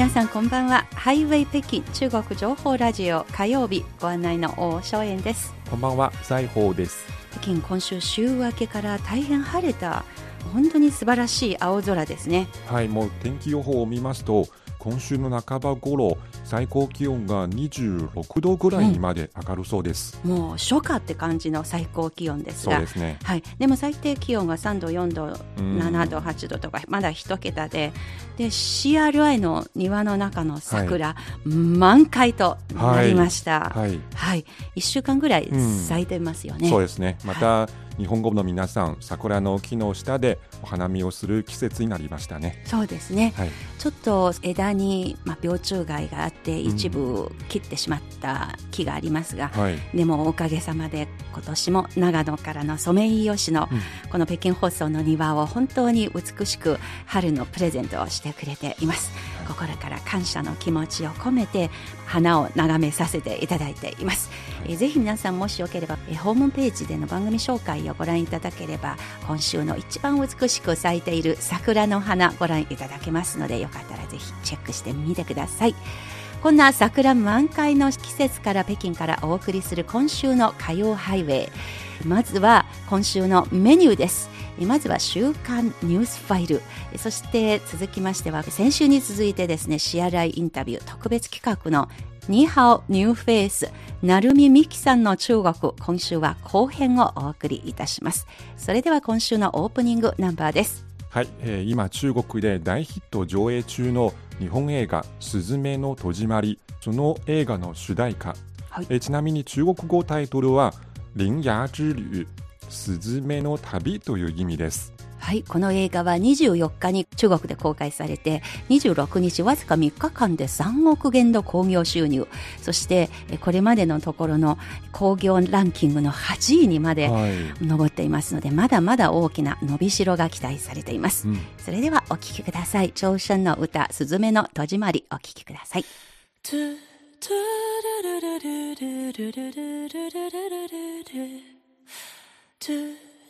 皆さんこんばんは。ハイウェイ北京中国情報ラジオ火曜日ご案内の大正円です。こんばんは。財宝です。北京今週週明けから大変晴れた本当に素晴らしい青空ですね。はいもう天気予報を見ますと今週の半ば頃最高気温が26度ぐらいにまで上がるそうです、もう初夏って感じの最高気温ですが。そうですね。はい、でも最低気温が3度、4度、うん。7度、8度とかまだ一桁で。で CRI の庭の中の桜、満開となりました。はい。はい、1週間ぐらいうん咲いてますよね。そうですね。また、日本語の皆さん桜の木の下でお花見をする季節になりましたね。そうですね、はい。ちょっと枝に、まあ、病虫害があって一部切ってしまった木がありますが、はい。でもおかげさまで今年も長野からのソメイヨシのうん。この北京放送の庭を本当に美しく春のプレゼントをしてくれています。心から感謝の気持ちを込めて花を眺めさせていただいています、えーぜひ皆さんもしよければえーホームページでの番組紹介をご覧いただければ今週の一番美ししく咲いている桜の花ご覧いただけますのでよかったらぜひチェックしてみてください。こんな桜満開の季節から北京からお送りする今週の火曜ハイウェイ。まずは今週のメニューです。まずは週刊ニュースファイル。そして続きましては先週に続いてですね CRI インタビュー特別企画のニーハオニューフェイス成海美希さんの中国今週は後編をお送りいたします。それでは今週のオープニングナンバーです。はい、えー今中国で大ヒット上映中の日本映画「すずめの戸締まり」その映画の主題歌、はい。えーちなみに中国語タイトルは「鈴芽之旅」すずめの旅という意味ですはい、この映画は24日に中国で公開されて26日わずか3日間で3億元の興行収入そしてえこれまでのところの興行ランキングの8位にまではい、上っていますのでまだまだ大きな伸びしろが期待されています、うんそれではお聴きください朝鮮の歌「すずめの戸締まり」お聴きください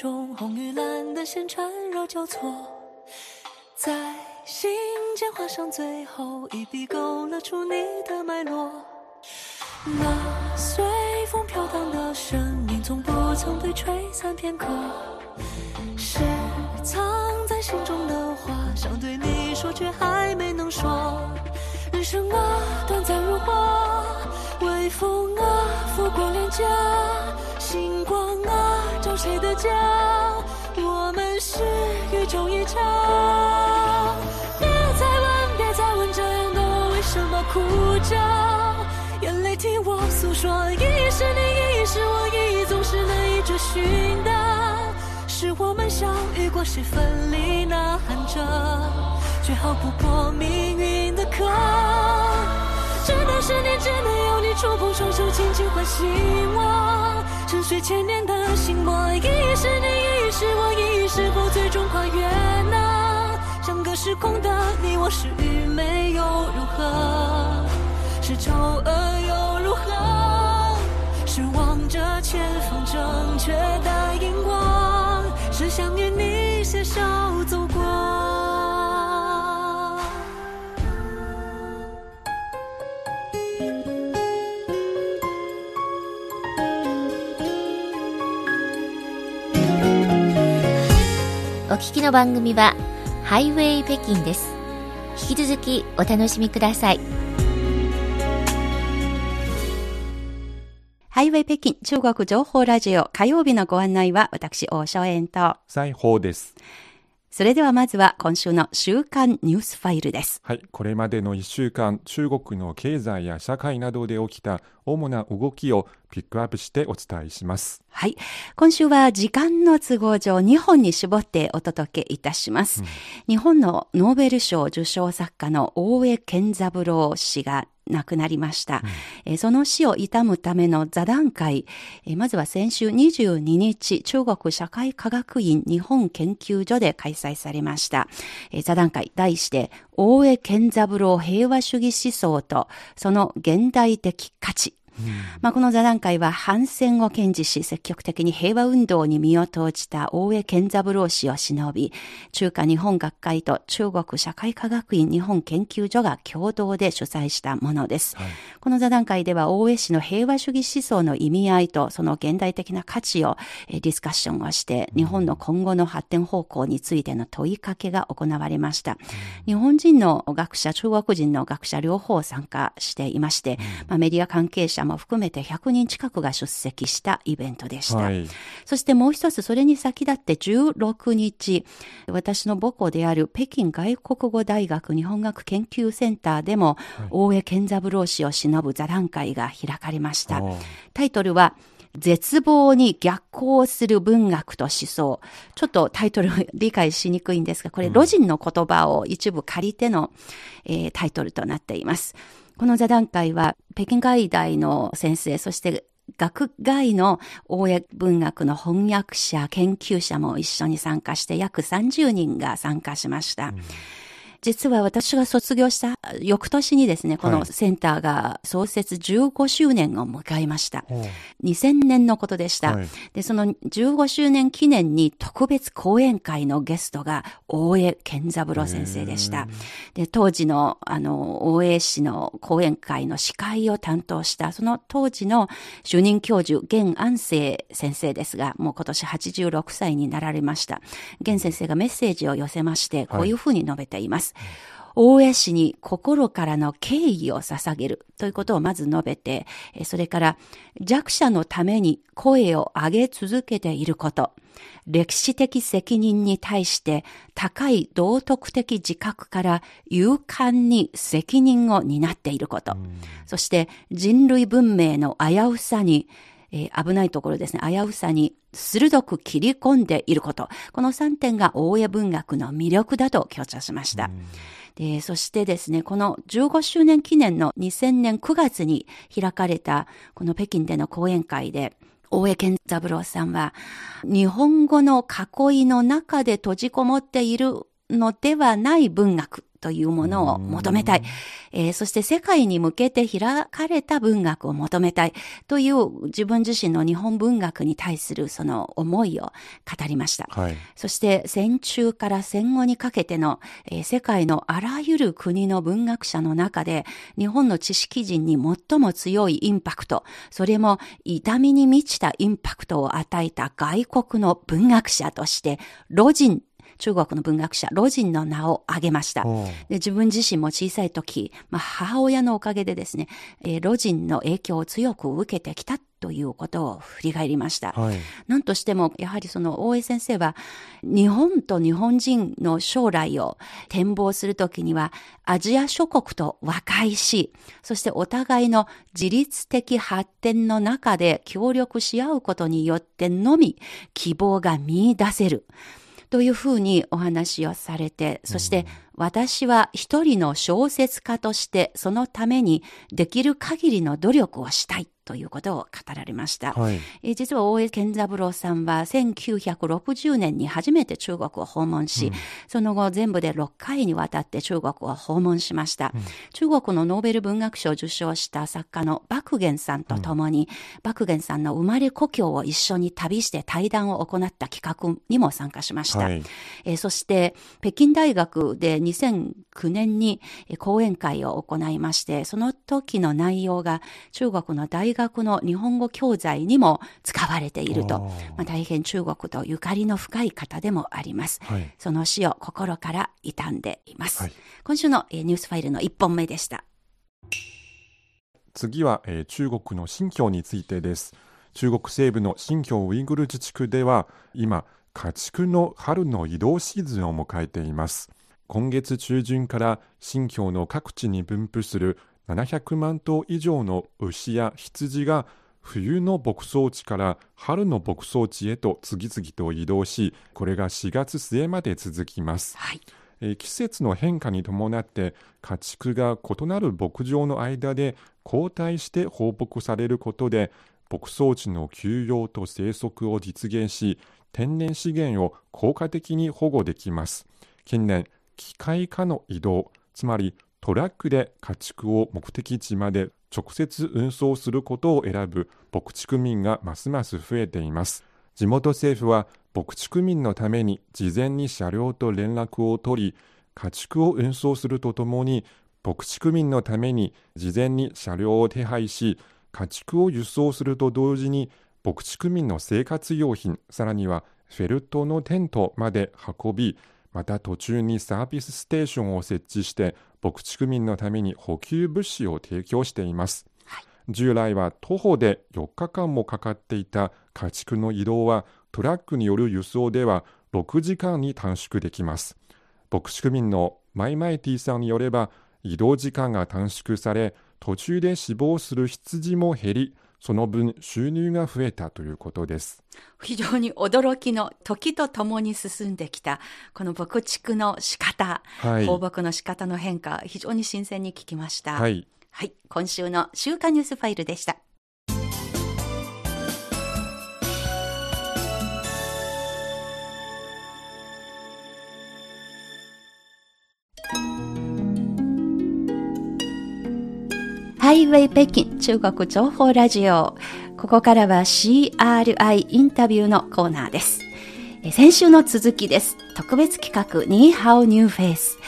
中，红与蓝的线缠绕交错，在心间画上最后一笔，勾勒出你的脉络。那随风飘荡的生命，从不曾被吹散片刻，是藏在心中的话，想对你说，却还没能说。人生啊，短暂如花，微风啊，拂过脸颊，星光啊，照谁的家？我们是宇宙一家。别再问，别再问，这样的我为什么哭着？眼泪替我诉说，一一是你，一一是我，一一总是难以追寻的。是我们相遇过，谁分离呐喊着，却逃不过命运的坑。这段十年只能有你触碰双手，轻轻唤醒我。沉睡千年的心魔，一一是你，一是我，一一是否最终跨越呢？相隔时空的你我，是愚昧又如何？是丑恶又如何？是望着前方正确的荧光，是想与你携手走过。聞きの番組はハイウェイ北京です引き続きお楽しみくださいハイウェイ北京中国情報ラジオ火曜日のご案内は私、大正円と。裁縫です。それではまずは今週の週刊ニュースファイルです。はい、これまでの1週間、中国の経済や社会などで起きた主な動きをピックアップしてお伝えします。はい。今週は時間の都合上2本に絞ってお届けいたします。日本のノーベル賞受賞作家の大江健三郎氏が亡くなりました。えーその死を悼むための座談会、えーまずは先週22日、中国社会科学院日本研究所で開催されました。えー座談会、題して、大江健三郎平和主義思想とその現代的価値。まあ、この座談会は反戦を堅持し、積極的に平和運動に身を投じた大江健三郎氏を偲び、中華日本学会と中国社会科学院日本研究所が共同で主催したものです。この座談会では大江氏の平和主義思想の意味合いとその現代的な価値をえーディスカッションをして、日本の今後の発展方向についての問いかけが行われました。日本人の学者、中国人の学者両方参加していまして、まあ、メディア関係者も含めて100人近くが出席したイベントでした。はい。そしてもう一つ、それに先立って16日、私の母校である北京外国語大学日本学研究センターでも、大江健三郎氏を偲ぶ座談会が開かれました。タイトルは、絶望に逆行する文学と思想。ちょっとタイトル理解しにくいんですが、これ、ロジンの言葉を一部借りての、えータイトルとなっています。この座談会は、北京外大の先生、そして学外の大江文学の翻訳者、研究者も一緒に参加して、約30人が参加しました。実は私が卒業した翌年にですね、このはいセンターが創設15周年を迎えました。おー2000年のことでした。はいで、その15周年記念に特別講演会のゲストが大江健三郎先生でした。で、当時の、あの、大江氏の講演会の司会を担当した、その当時の主任教授、現安生先生ですが、もう今年86歳になられました。現先生がメッセージを寄せまして、こういうふうに述べています。大江氏に心からの敬意を捧げるということをまず述べて、えそれから弱者のために声を上げ続けていること、歴史的責任に対して高い道徳的自覚から勇敢に責任を担っていること、そして人類文明の危うさにえー危ないところですね、危うさに鋭く切り込んでいること。この3点が大江文学の魅力だと強調しました。でそしてですね、この15周年記念の2000年9月に開かれたこの北京での講演会で、大江健三郎さんは、日本語の囲いの中で閉じこもっているのではない文学というものを求めたい。えーそして世界に向けて開かれた文学を求めたいという自分自身の日本文学に対するその思いを語りました。はい。そして戦中から戦後にかけての、えー世界のあらゆる国の文学者の中で日本の知識人に最も強いインパクト、それも痛みに満ちたインパクトを与えた外国の文学者として、ロジン、中国の文学者、ロジンの名を挙げました。で自分自身も小さい時、まあ、母親のおかげでですね、えーロジンの影響を強く受けてきたということを振り返りました。はい。なんとしても、やはりその大江先生は、日本と日本人の将来を展望するときには、アジア諸国と和解し、そしてお互いの自律的発展の中で協力し合うことによってのみ、希望が見出せる。というふうにお話をされて、そして私は一人の小説家としてそのためにできる限りの努力をしたいということを語られました。はい。えー実は大江健三郎さんは1960年に初めて中国を訪問し、その後全部で6回にわたって中国を訪問しました。中国のノーベル文学賞を受賞した作家の爆元さんと共に、爆元さんの生まれ故郷を一緒に旅して対談を行った企画にも参加しました。はい。えーそして北京大学で2009年にえー講演会を行いまして、その時の内容が中国の大学の日本語教材にも使われていると、まあ、大変中国とゆかりの深い方でもあります。はい。その死を心から悼んでいます。はい今週のえーニュースファイルの1本目でした。次は、えー中国の新疆についてです。中国西部の新疆ウイグル自治区では今、家畜の春の移動シーズンを迎えています。今月中旬から新疆の各地に分布する700万頭以上の牛や羊が冬の牧草地から春の牧草地へと次々と移動し、これが4月末まで続きます。はい。えー季節の変化に伴って家畜が異なる牧場の間で交代して放牧されることで牧草地の休養と生息を実現し天然資源を効果的に保護できます近年機械化の移動つまりトラックで家畜を目的地まで直接運送することを選ぶ牧畜民がますます増えています。地元政府は牧畜民のために事前に車両と連絡を取り家畜を運送するとともに牧畜民のために事前に車両を手配し家畜を輸送すると同時に牧畜民の生活用品さらにはフェルトのテントまで運びまた途中にサービスステーションを設置して牧畜民のために補給物資を提供しています。従来は徒歩で4日間もかかっていた家畜の移動はトラックによる輸送では6時間に短縮できます。牧畜民のマイマイティさんによれば移動時間が短縮され途中で死亡する羊も減りその分収入が増えたということです非常に驚きの時とともに進んできた、この牧畜の仕方、はい放牧の仕方の変化、非常に新鮮に聞きました。はいはい。今週の週刊ニュースファイルでした。ハイウェイ北京中国情報ラジオ。ここからは CRI インタビューのコーナーです。えー先週の続きです。特別企画、ニーハオニューフェイス。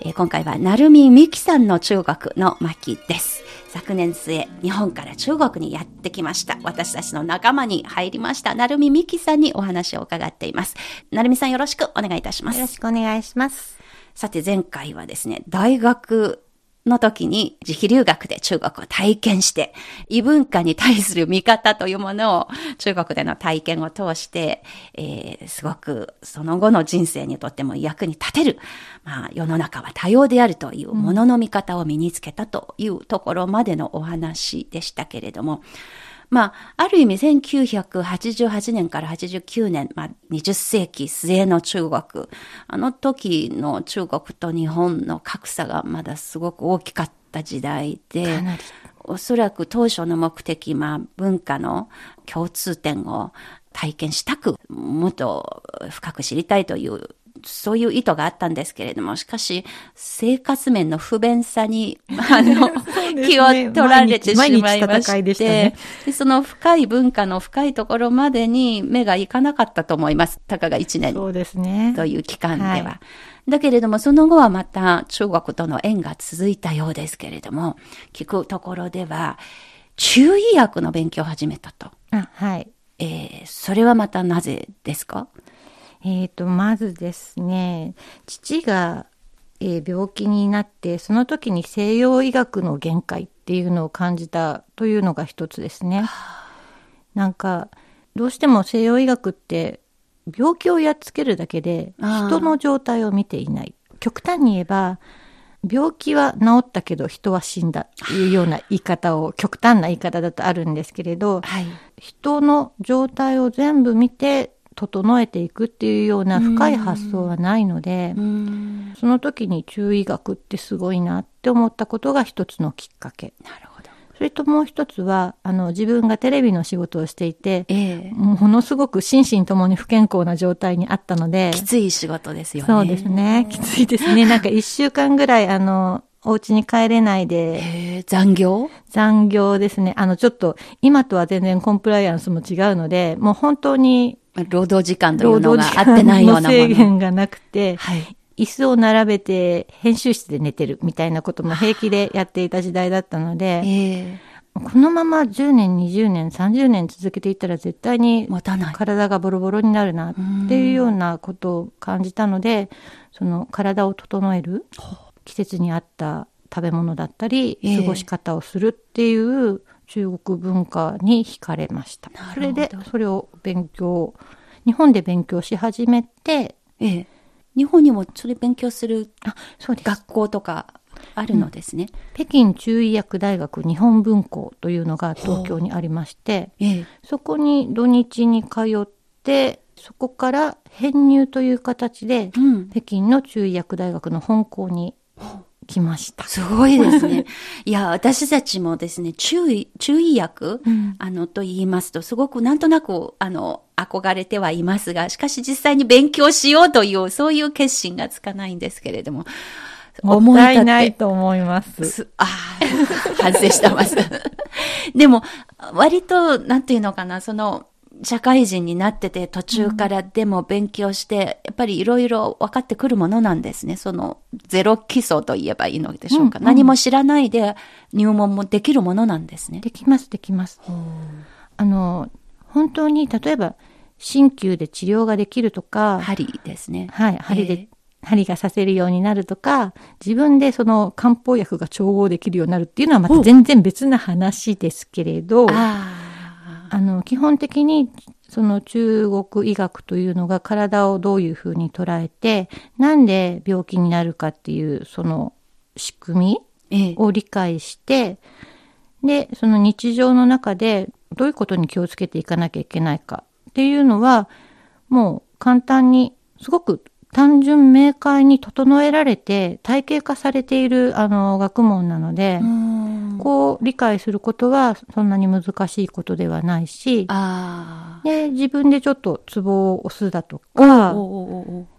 えー今回は、なるみみきさんの中国の巻です。昨年末、日本から中国にやってきました。私たちの仲間に入りました。なるみみきさんにお話を伺っています。なるみさんよろしくお願いいたします。よろしくお願いします。さて前回はですね、大学の時に自費留学で中国を体験して、異文化に対する見方というものを中国での体験を通して、えーすごくその後の人生にとっても役に立てる、まあ世の中は多様であるというものの見方を身につけたというところまでのお話でしたけれども、まあ、ある意味1988年から89年、まあ、20世紀末の中国、あの時の中国と日本の格差がまだすごく大きかった時代で、おそらく当初の目的、まあ、文化の共通点を体験したく、もっと深く知りたいというそういう意図があったんですけれども、しかし、生活面の不便さに、あの、ね気を取られてしまいまして、でその深い文化の深いところまでに目がいかなかったと思います。たかが1年そうですね。という期間では。はいだけれども、その後はまた中国との縁が続いたようですけれども、聞くところでは、中医薬の勉強を始めたと。あはい。えーそれはまたなぜですか？えっ、と、まずですね、父が、えー病気になって、その時に西洋医学の限界っていうのを感じたというのが一つですね。なんか、どうしても西洋医学って病気をやっつけるだけで人の状態を見ていない。極端に言えば、病気は治ったけど人は死んだっていうような言い方を、極端な言い方だとあるんですけれど、はい。人の状態を全部見て整えていくっていうような深い発想はないので、うん。その時に中医学ってすごいなって思ったことが一つのきっかけ。なるほど。それともう一つは、あの、自分がテレビの仕事をしていて、ええものすごく心身ともに不健康な状態にあったので、きつい仕事ですよね。そうですね。きついですね。なんか一週間ぐらい、あの、お家に帰れないで、へえ残業？残業ですね。あの、ちょっと、今とは全然コンプライアンスも違うので、もう本当に、労働時間という労のが合ってないようなもの。制限がなくて、はい。椅子を並べて編集室で寝てるみたいなことも平気でやっていた時代だったので、ええこのまま10年、20年、30年続けていったら絶対に。体がボロボロになるなっていうようなことを感じたので、その体を整える季節に合った食べ物だったり、ええ過ごし方をするっていう中国文化に惹かれましたそれでそれを勉強、日本で勉強し始めて、ええ。日本にもそれ勉強するあ、そうです。学校とかあるのですね。北京中医薬大学日本文校というのが東京にありまして、ええ。そこに土日に通って、そこから編入という形で、うん。北京の中医薬大学の本校に来ました。すごいですね。いや、私たちもですね、中医、中医薬、うんあの、と言いますと、すごくなんとなく、あの、憧れてはいますが、しかし実際に勉強しようという、そういう決心がつかないんですけれども、もったいないと思います。すああ、反省してます。でも、割と、なんていうのかな、その、社会人になってて途中からでも勉強して、やっぱりいろいろ分かってくるものなんですね。そのゼロ基礎と言えばいいのでしょうか。うんうん何も知らないで入門もできるものなんですね。できます、できます。あの、本当に、例えば、鍼灸で治療ができるとか、針ですね。はい、針えで、針がさせるようになるとか、自分でその漢方薬が調合できるようになるっていうのはまた全然別な話ですけれど、ああ。あの、基本的に、その中国医学というのが体をどういうふうに捉えて、なんで病気になるかっていう、その仕組みええ。を理解して、で、その日常の中でどういうことに気をつけていかなきゃいけないかっていうのは、もう簡単に、すごく単純明快に整えられて体系化されているあの学問なので、うんこう理解することはそんなに難しいことではないし。で、自分でちょっとツボを押すだとか、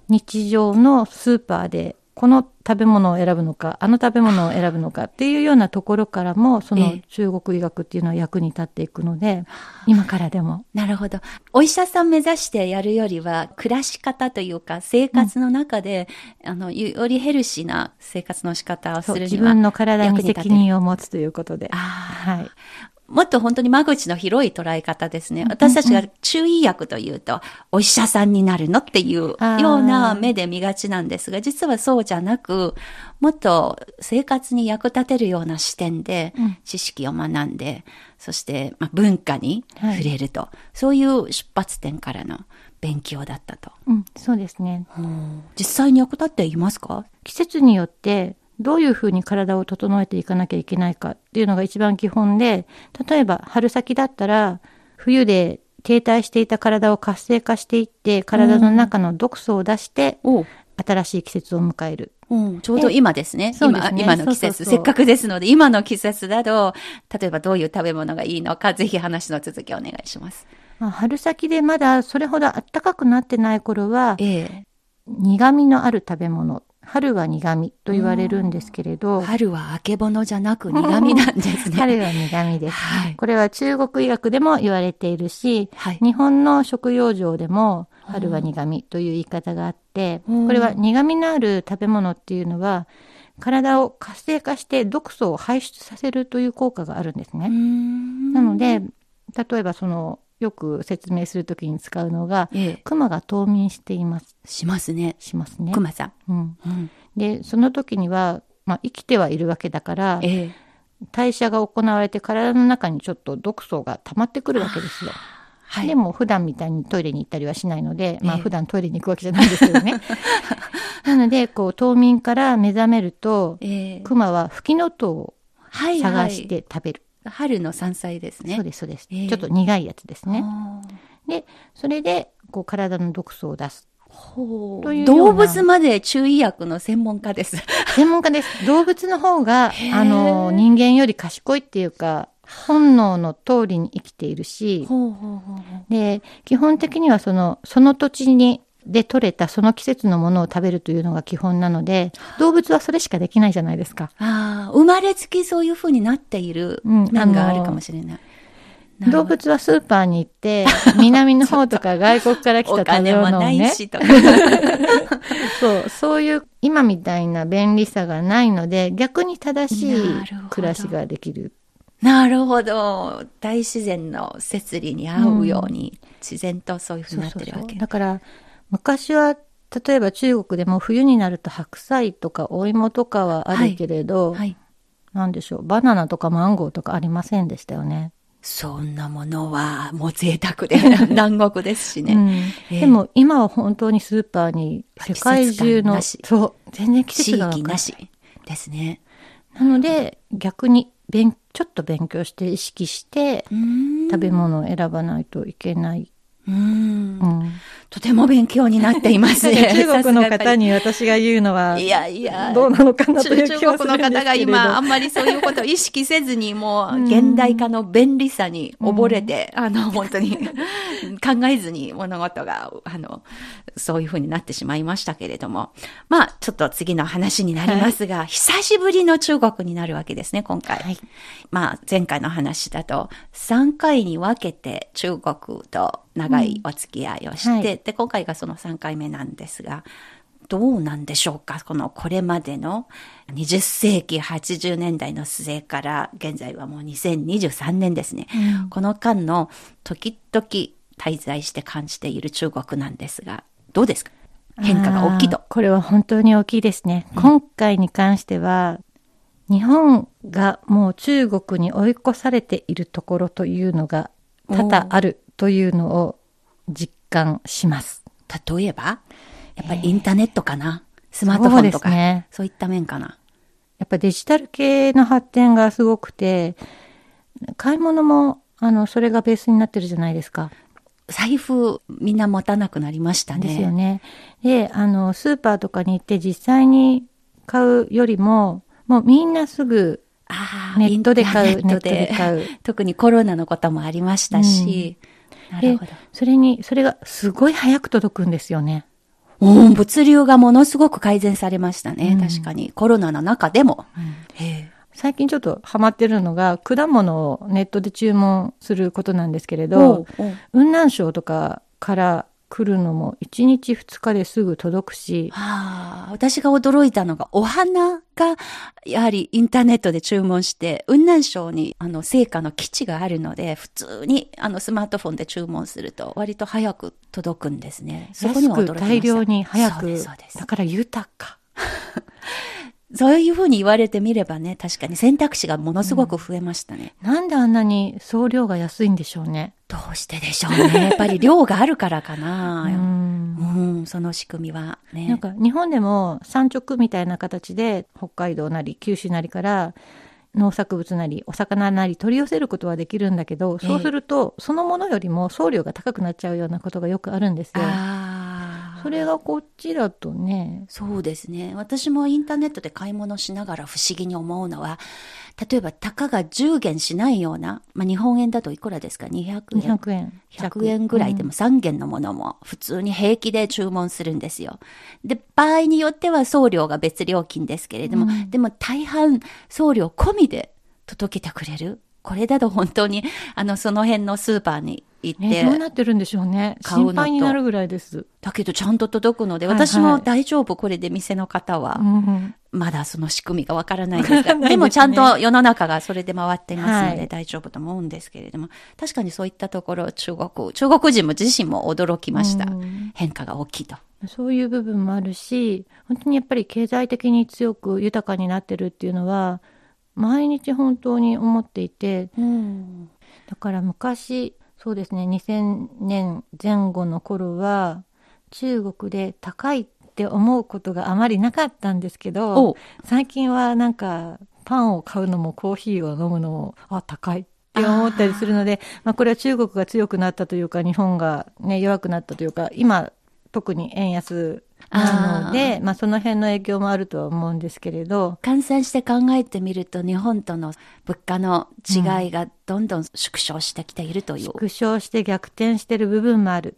日常のスーパーでこの食べ物を選ぶのか、あの食べ物を選ぶのかっていうようなところからも、そのええ中国医学っていうのは役に立っていくので、今からでも。なるほど。お医者さん目指してやるよりは、暮らし方というか、生活の中で、あの、よりヘルシーな生活の仕方をするには。自分の体に責任を持つということで。はい。もっと本当に間口の広い捉え方ですね。私たちが中医薬というと、お医者さんになるのっていうような目で見がちなんですが、実はそうじゃなく、もっと生活に役立てるような視点でうん。知識を学んで、そして、まあ、文化にはい。触れると、そういう出発点からの勉強だったと。うん、そうですね。実際に役立っていますか？季節によってどういうふうに体を整えていかなきゃいけないかっていうのが一番基本で、例えば春先だったら冬で停滞していた体を活性化していって、体の中の毒素を出して、お新しい季節を迎える。うん、ちょうど今ですね。ね。今、今の季節。せっかくですので、今の季節だと、例えばどういう食べ物がいいのか、ぜひ話の続きお願いします。まあ、春先でまだそれほど暖かくなってない頃は、え。苦味のある食べ物、春は苦味と言われるんですけれえど、春はあけぼのじゃなく苦味なんですね。春は苦味です。はい。これは中国医学でも言われているし、はい。日本の食用上でも春は苦味という言い方があって、うんこれは苦味のある食べ物っていうのは体を活性化して毒素を排出させるという効果があるんですね。ななので、例えばそのよく説明するときに使うのが、ええ、熊が冬眠しています。しますね。しますね。熊さん。うん、うん、で、その時には、まあ、生きてはいるわけだから、ええ。代謝が行われて体の中にちょっと毒素が溜まってくるわけですよ。はい。でも普段みたいにトイレに行ったりはしないので、まあええ普段トイレに行くわけじゃないんですけどね。なので、こう冬眠から目覚めると、ええ。クマはフキノトウをはい、探して食べる。春の山菜ですね。そうです、そうです、ええちょっと苦いやつですね。で、それで、こう体の毒素を出す。ほう動物まで中医薬の専門家です。専門家です。動物の方があの、人間より賢いっていうか、本能の通りに生きているし、ほうほうほうで、基本的にはその、その土地に、で採れたその季節のものを食べるというのが基本なので、動物はそれしかできないじゃないですか。ああ、生まれつきそういう風になっているうん面があるかもしれない。なる動物はスーパーに行って、南の方とか外国から来たお食べ 金もない物をね、しとか。そう、そういう今みたいな便利さがないので、逆に正しい暮らしができる。なるほど。大自然の摂理に合うように、自然とそういうふうになってるわけ。だから昔は例えば中国でも冬になると白菜とかお芋とかはあるけれど、はい。なんでしょうバナナとかマンゴーとかありませんでしたよね。そんなものはもう贅沢で 南国ですしね。うんええでも今は本当にスーパーに世界中のそう全然季地節がわかんない域なしですね。なので逆に勉ちょっと勉強して意識して食べ物を選ばないといけない。うんうんとても勉強になっていますね。中国の方に。に私が言うのはいやいや、どうなのかなという中気はするんですけれど国の方が今、あんまりそういうことを意識せずに、もう、現代化の便利さに溺れて、あの、本当に 考えずに物事が、あの、そういうふうになってしまいましたけれども。まあ、ちょっと次の話になりますが、久しぶりの中国になるわけですね、今回。はいまあ、前回の話だと、3回に分けて中国と長いお付き合いをして、うんはいで、今回がその3回目なんですが、どうなんでしょうか？このこれまでの20世紀80年代の末から現在はもう2023年ですね。この間の時々滞在して感じている中国なんですが、どうですか？変化が大きいと。これは本当に大きいですね。今回に関しては、日本がもう中国に追い越されているところというのが多々あるというのを実感します。例えばやっぱりインターネットかな、スマートフォンとかそうねそういった面かな？やっぱデジタル系の発展がすごくて、買い物も、あの、それがベースになってるじゃないですか。財布みんな持たなくなりましたね。ですよね。で、あの、スーパーとかに行って実際に買うよりも、もうみんなすぐああネットで買う、ネットで買う。特にコロナのこともありましたし、なるでほど。、それに、それがすごい早く届くんですよね。うん物流がものすごく改善されましたね。確かに。コロナの中でも。へえ最近ちょっとハマってるのが、果物をネットで注文することなんですけれおど雲南省とかから来るのも1日2日ですぐ届くし、はあ、私が驚いたのが、お花が、やはりインターネットで注文して、雲南省に、あの、成果の基地があるので、普通に、あの、スマートフォンで注文すると、割と早く届くんですね。そこに驚きま大量に早くそうです、そうですだ。から豊か。そういうふうに言われてみればね、確かに選択肢がものすごく増えましたね。なんであんなに送料が安いんでしょうね。どうしてでしょうね。やっぱり量があるからかな。うんうん、その仕組みはね。なんか日本でも産直みたいな形で北海道なり九州なりから農作物なりお魚なり取り寄せることはできるんだけど、ええそうするとそのものよりも送料が高くなっちゃうようなことがよくあるんですよ。ああ。それがこっちだとね、そうですね。私もインターネットで買い物しながら不思議に思うのは、例えば、たかが10元しないような、まあ、日本円だといくらですか ?200 円。200円弱。100円ぐらいでも3元のものも普通に平気で注文するんですよ。で、場合によっては送料が別料金ですけれども、でも大半送料込みで届けてくれる。これだと本当に、あの、その辺のスーパーに行って、ね、どうなってるんでしょうね。心配になるぐらいです。だけどちゃんと届くので、私も大丈夫、これで店の方は。うんまだその仕組みがわからないんですが、でもちゃんと世の中がそれで回っていますのはいで大丈夫と思うんですけれども、確かにそういったところ、中国、中国人も自身も驚きました。うん変化が大きいと。そういう部分もあるし、本当にやっぱり経済的に強く豊かになってるっていうのは、毎日本当に思っていて、だから昔、そうですね、2000年前後の頃は、中国で高いって思うことがあまりなかったんですけおどう、最近はなんか、パンを買うのもコーヒーを飲むのも、あ、高いって思ったりするので、まあこれは中国が強くなったというか、日本がね、弱くなったというか、今、特に円安なので、まあその辺の影響もあるとは思うんですけれど、換算して考えてみると、日本との物価の違いがどんどん縮小してきているという。縮小して逆転してる部分もある。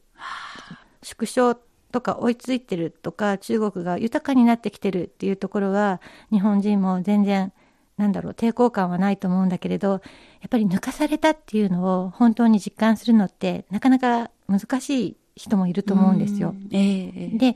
縮小とか追いついてるとか、中国が豊かになってきてるっていうところは、日本人も全然、なんだろう、抵抗感はないと思うんだけれど、やっぱり抜かされたっていうのを本当に実感するのって、なかなか難しい人もいると思うんですよ。ええええで、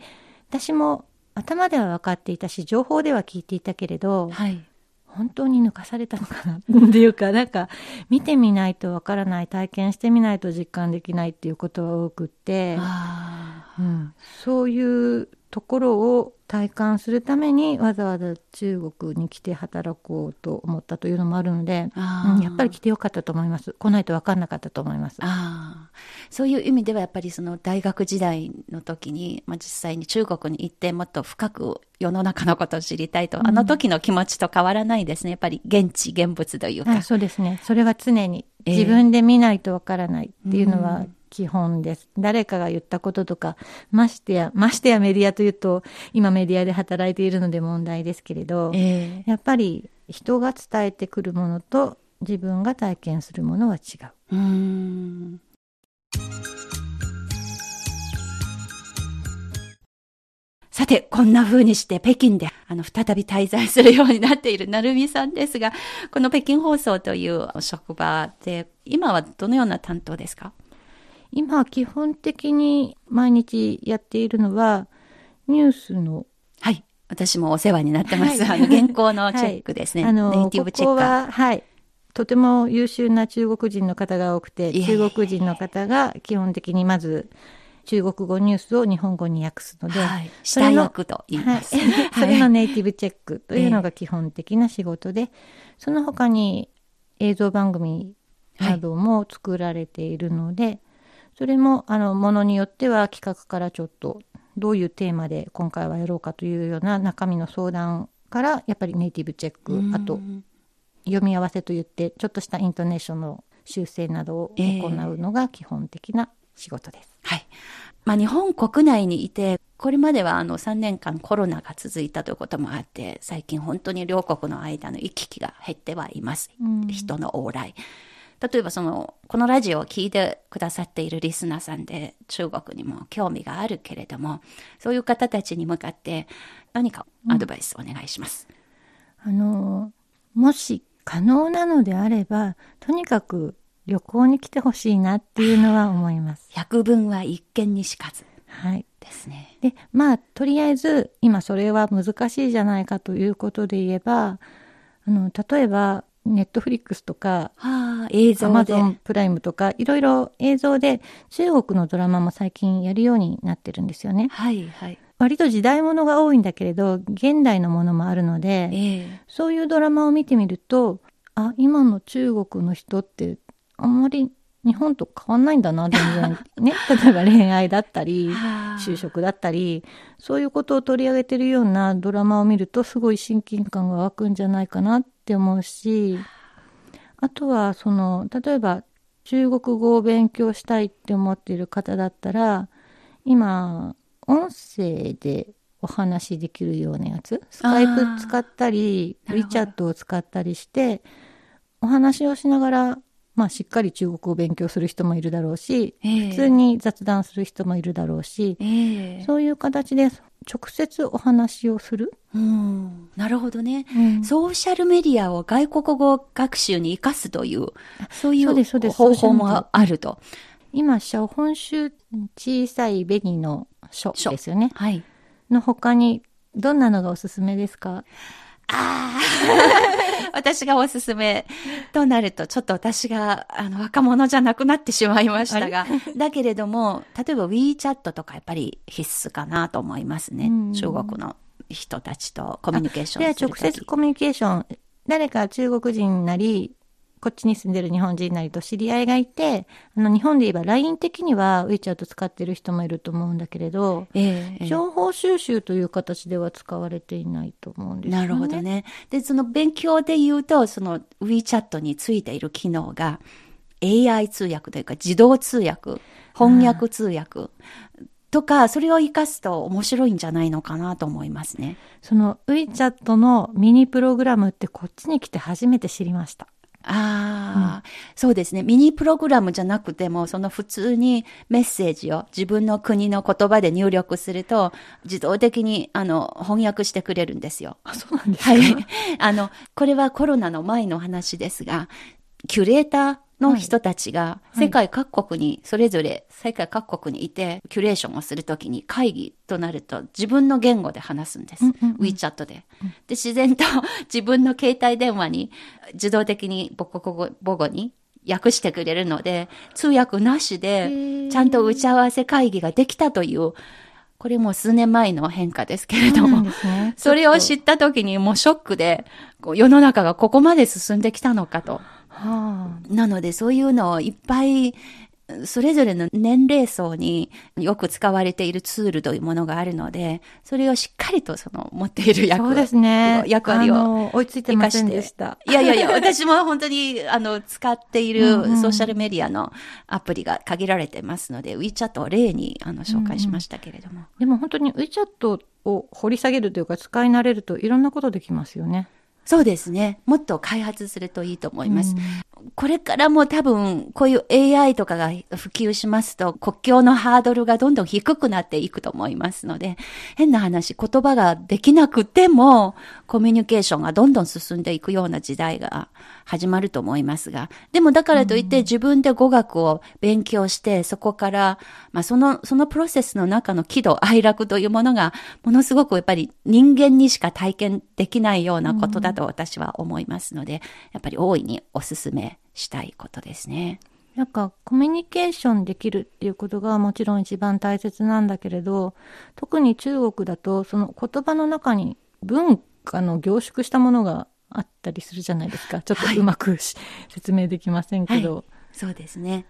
私も頭では分かっていたし、情報では聞いていたけれど、はい。本当に抜かされたのかなっていうか、なんか、見てみないとわからない、体験してみないと実感できないっていうことが多くって、あうん、そういうところを体感するためにわざわざ中国に来て働こうと思ったというのもあるので、うんやっぱり来てよかったと思います。来ないと分かんなかったと思います。ああ、そういう意味ではやっぱりその大学時代の時に、まあ、実際に中国に行ってもっと深く世の中のことを知りたいと、あの時の気持ちと変わらないですね。やっぱり現地現物というか。あそうですね。それは常にええ自分で見ないと分からないっていうのはうん基本です。誰かが言ったこととか、ましてや、ましてやメディアというと、今メディアで働いているので問題ですけれど、ええやっぱり人が伝えてくるものと自分が体験するものは違う。うさて、こんな風にして北京で、あの、再び滞在するようになっている成美さんですが、この北京放送という職場で、今はどのような担当ですか？今基本的に毎日やっているのはニュースのはい。私もお世話になってます。はいあの、原稿の チェックですね。あのネイティブチェッカー。ここははいとても優秀な中国人の方が多くて中国人の方が基本的にまず中国語ニュースを日本語に訳すので、はい。それの下役と言います。はい、それのネイティブチェックというのが基本的な仕事で、その他に映像番組なども作られているので、それもあのものによっては企画からちょっとどういうテーマで今回はやろうかというような中身の相談からやっぱりネイティブチェックあと読み合わせといってちょっとしたイントネーションの修正などを行うのが基本的な仕事です。はい。まあ、日本国内にいて、これまではあの3年間コロナが続いたということもあって、最近本当に両国の間の行き来が減ってはいます。うん人の往来。例えばその、このラジオを聞いてくださっているリスナーさんで中国にも興味があるけれども、そういう方たちに向かって何かアドバイスお願いします。あのもし可能なのであればとにかく旅行に来てほしいなっていうのは思います。百聞は一見にしかずはい。ですね。でまあとりあえず今それは難しいじゃないかということで言えばあの例えばネットフリックスとかはあ、映アマ。ゾンプライムとかいろいろ映像で中国のドラマも最近やるようになってるんですよね。はい、はい。割と時代物が多いんだけれど現代のものもあるので、ええそういうドラマを見てみると、あ、今の中国の人ってあんまり日本と変わんないんだな、全然。ね。例えば恋愛だったり、はあ就職だったり、そういうことを取り上げてるようなドラマを見ると、すごい親近感が湧くんじゃないかなって思うし、あとは、その、例えば、中国語を勉強したいって思っている方だったら、今、音声でお話しできるようなやつ、スカイプ使ったり、なるほど WeChat を使ったりして、お話をしながら、まあ、しっかり中国語を勉強する人もいるだろうし、ええ普通に雑談する人もいるだろうし、ええそういう形で直接お話をする。うん、なるほどね。うんソーシャルメディアを外国語学習に活かすという、そういそう方法もあると。今、小本州小さい紅の書書ですよね。はい。の他に、どんなのがおすすめですか？ああ、私がおすすめとなると、ちょっと私があの若者じゃなくなってしまいましたが、だけれども、例えば WeChat とかやっぱり必須かなと思いますね。うん。中国の人たちとコミュニケーションする直接コミュニケーション、誰か中国人なり、こっちに住んでる日本人なりと知り合いがいて、あの日本で言えば LINE 的には WeChat 使ってる人もいると思うんだけれど、ええ情報収集という形では使われていないと思うんですよね。なるほどね。で、その勉強で言うと、その WeChat についている機能が AI 通訳というか自動通訳、翻訳通訳とか、それを活かすと面白いんじゃないのかなと思いますね。その WeChat のミニプログラムってこっちに来て初めて知りました。ああ、そうですね。ミニプログラムじゃなくても、その普通にメッセージを自分の国の言葉で入力すると、自動的に、あの、翻訳してくれるんですよ。あ、そうなんですはい。あの、これはコロナの前の話ですが、キュレーター、の人たちが世界各国に、それぞれ世界各国にいて、キュレーションをするときに会議となると自分の言語で話すんです。うんうんうん WeChat で。で、自然と 自分の携帯電話に自動的に母国語母語に訳してくれるので、通訳なしで、ちゃんと打ち合わせ会議ができたという、これもう数年前の変化ですけれどもそね。それを知っった時にもうショックで、こう世の中がここまで進んできたのかと。はなのでそういうのをいっぱい、それぞれの年齢層によく使われているツールというものがあるので、それをしっかりとその持っているあ。役そうですね。役割を追いついてませんでした。いやいやいや、私も本当に、あの、使っているうんうんソーシャルメディアのアプリが限られてますので、WeChat を例に、あの、紹介しましたけれども。でも本当に WeChat を掘り下げるというか使い慣れるといろんなことできますよね。そうですね。もっと開発するといいと思います。これからも多分、こういう AI とかが普及しますと、国境のハードルがどんどん低くなっていくと思いますので、変な話、言葉ができなくても、コミュニケーションがどんどん進んでいくような時代が始まると思いますが、でもだからといって自分で語学を勉強して、そこから、まあその、そのプロセスの中の喜怒哀楽というものが、ものすごくやっぱり人間にしか体験できないようなことだと私は思いますので、やっぱり大いにお勧めしたいことですね。なんかコミュニケーションできるっていうことがもちろん一番大切なんだけれど、特に中国だとその言葉の中に文化の凝縮したものがあったりするじゃないですか。ちょっとうまくし、説明できませんけど。そうですね。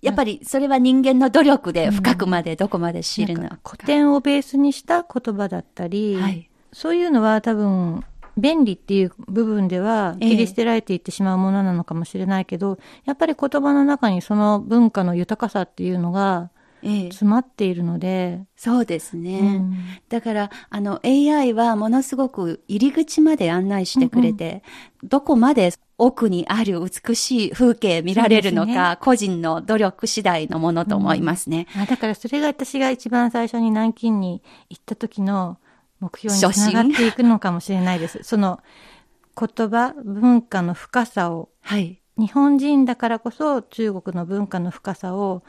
やっぱりそれは人間の努力で深くまでどこまで知るのか。なんか古典をベースにした言葉だったり、はいそういうのは多分便利っていう部分ではええ。切り捨てられていってしまうものなのかもしれないけど、やっぱり言葉の中にその文化の豊かさっていうのがええ。詰まっているので、そうですね。うん。だから、あの、AI はものすごく入り口まで案内してくれて、どこまで奥にある美しい風景見られるのか、個人の努力次第のものと思いますね。あだからそれが私が一番最初に南京に行った時の目標につ初心ながっていくのかもしれないです。その言葉、文化の深さをはい。日本人だからこそ中国の文化の深さを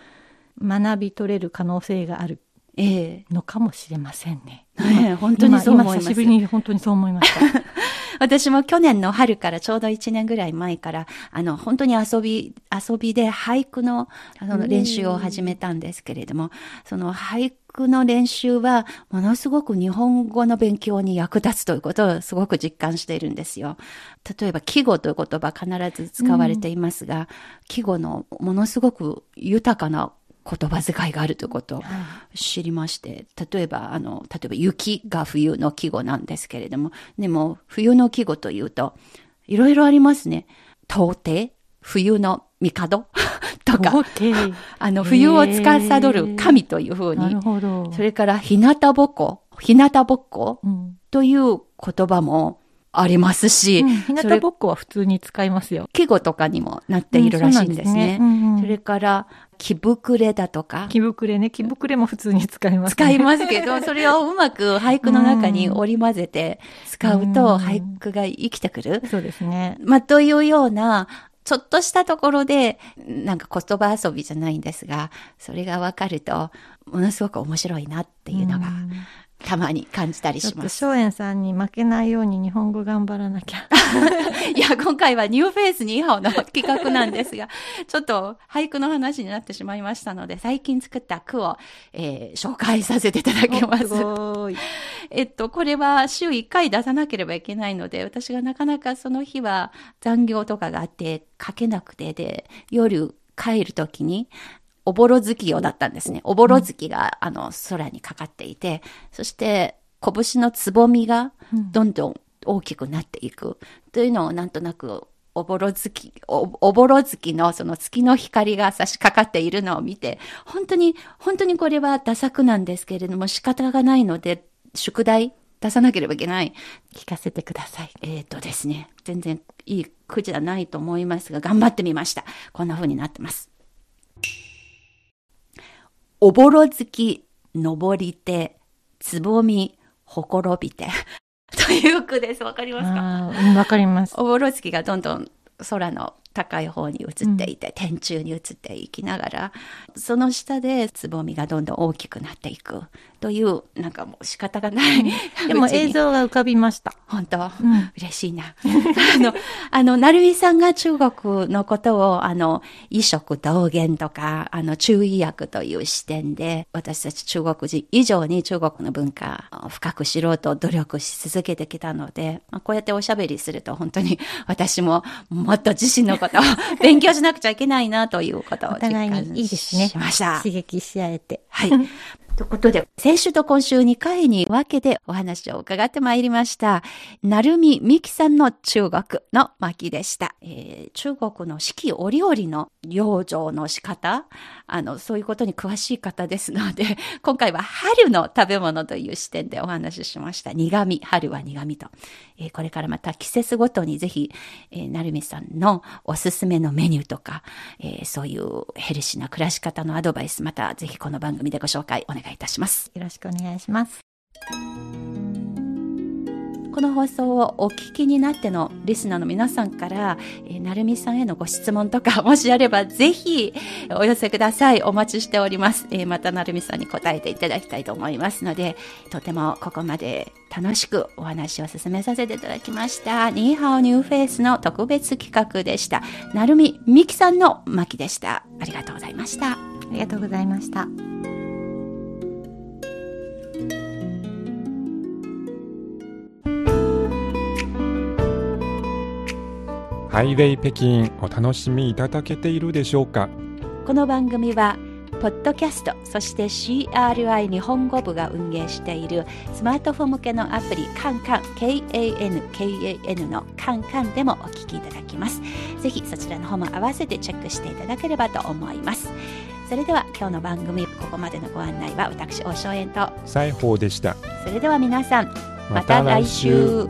学び取れる可能性があるええのかもしれませんね。ねえ本当にそう思います久しぶりに本当にそう思いました。私も去年の春からちょうど1年ぐらい前から、あの、本当に遊び、遊びで俳句のあの練習を始めたんですけれども、その俳句の練習は、ものすごく日本語の勉強に役立つということをすごく実感しているんですよ。例えば、季語という言葉必ず使われていますが、季語のものすごく豊かな言葉遣いがあるということを知りまして、例えば、あの、例えば雪が冬の季語なんですけれども、でも、冬の季語というと、いろいろありますね。到底、冬の帝？とか、あの、冬を司る神というふうになる、ほど。それから、日向ぼっこ、日向ぼっこうんという言葉もありますし、うん日向ぼっこは普通に使いますよ。季語とかにもなっているらしいんですね。うんそねうんうんそれから、気膨れだとか、木膨れね。木膨れも普通に使います、ね。使いますけど、それをうまく俳句の中に織り交ぜて使うと、うん俳句が生きてくる。そうですね。まあ、というような、ちょっとしたところで、なんか言葉遊びじゃないんですが、それがわかると、ものすごく面白いなっていうのが、たまに感じたりします。松園さんに負けないように日本語頑張らなきゃ。いや、今回はニューフェイスニーハオの企画なんですが、ちょっと俳句の話になってしまいましたので、最近作った句を、えー紹介させていただきます。ごい。えっと、これは週1回出さなければいけないので、私がなかなかその日は残業とかがあって書けなくてで、夜帰るときに、おぼろ月夜だったんですね。おぼろ月が、あの、空にかかっていて、そして、拳のつぼみがどんどん大きくなっていくというのをなんとなく、おぼろ月、おおぼろ月のその月の光が差し掛かっているのを見て、本当に、本当にこれはダ作なんですけれども仕方がないので、宿題出さなければいけない。聞かせてください。えっ、とですね、全然いい句じゃないと思いますが、頑張ってみました。こんな風になってます。おぼろ月、登りて、つぼみ、ほころびて。という句です。わかりますか？わかります。おぼろ月がどんどん空の高い方に移っていて、天中に移っていきながら、その下でつぼみがどんどん大きくなっていくという、なんかもう仕方がない。でも映像が浮かびました。本当、ん嬉しいな。あの、あの、なるみさんが中国のことを、あの、医食同源とか、あの、中医薬という視点で、私たち中国人以上に中国の文化を深く知ろうと努力し続けてきたので、まあ、こうやっておしゃべりすると本当に 私ももっと自身のことを勉強しなくちゃいけないなということをお互いにいいですね。しました。刺激し合えて。はい。ということで、先週と今週2回に分けてお話を伺ってまいりました。なるみみきさんの中国の巻でした。えー中国の四季折々の養生の仕方、あの、そういうことに詳しい方ですので、今回は春の食べ物という視点でお話ししました。苦味、春は苦味と。えーこれからまた季節ごとにぜひ、えーなるみさんのおすすめのメニューとか、えーそういうヘルシーな暮らし方のアドバイス、またぜひこの番組でご紹介お願いいたします。よろしくお願いします。この放送をお聞きになってのリスナーの皆さんから、えーなるみさんへのご質問とか、もしあればぜひお寄せください。お待ちしております。えーまたなるみさんに答えていただきたいと思いますので、とてもここまで楽しくお話を進めさせていただきました。ニーハオニューフェイスの特別企画でした。なるみみきさんの巻でした。ありがとうございました。ありがとうございました。ハイウェイ北京お楽しみいただけているでしょうか？この番組はポッドキャストそして CRI 日本語部が運営しているスマートフォン向けのアプリカンカン KANKAN のカンカンでもお聞きいただきます。ぜひそちらの方も合わせてチェックしていただければと思います。それでは今日の番組ここまでのご案内は私大正円と。西宝でした。それでは皆さんまた来週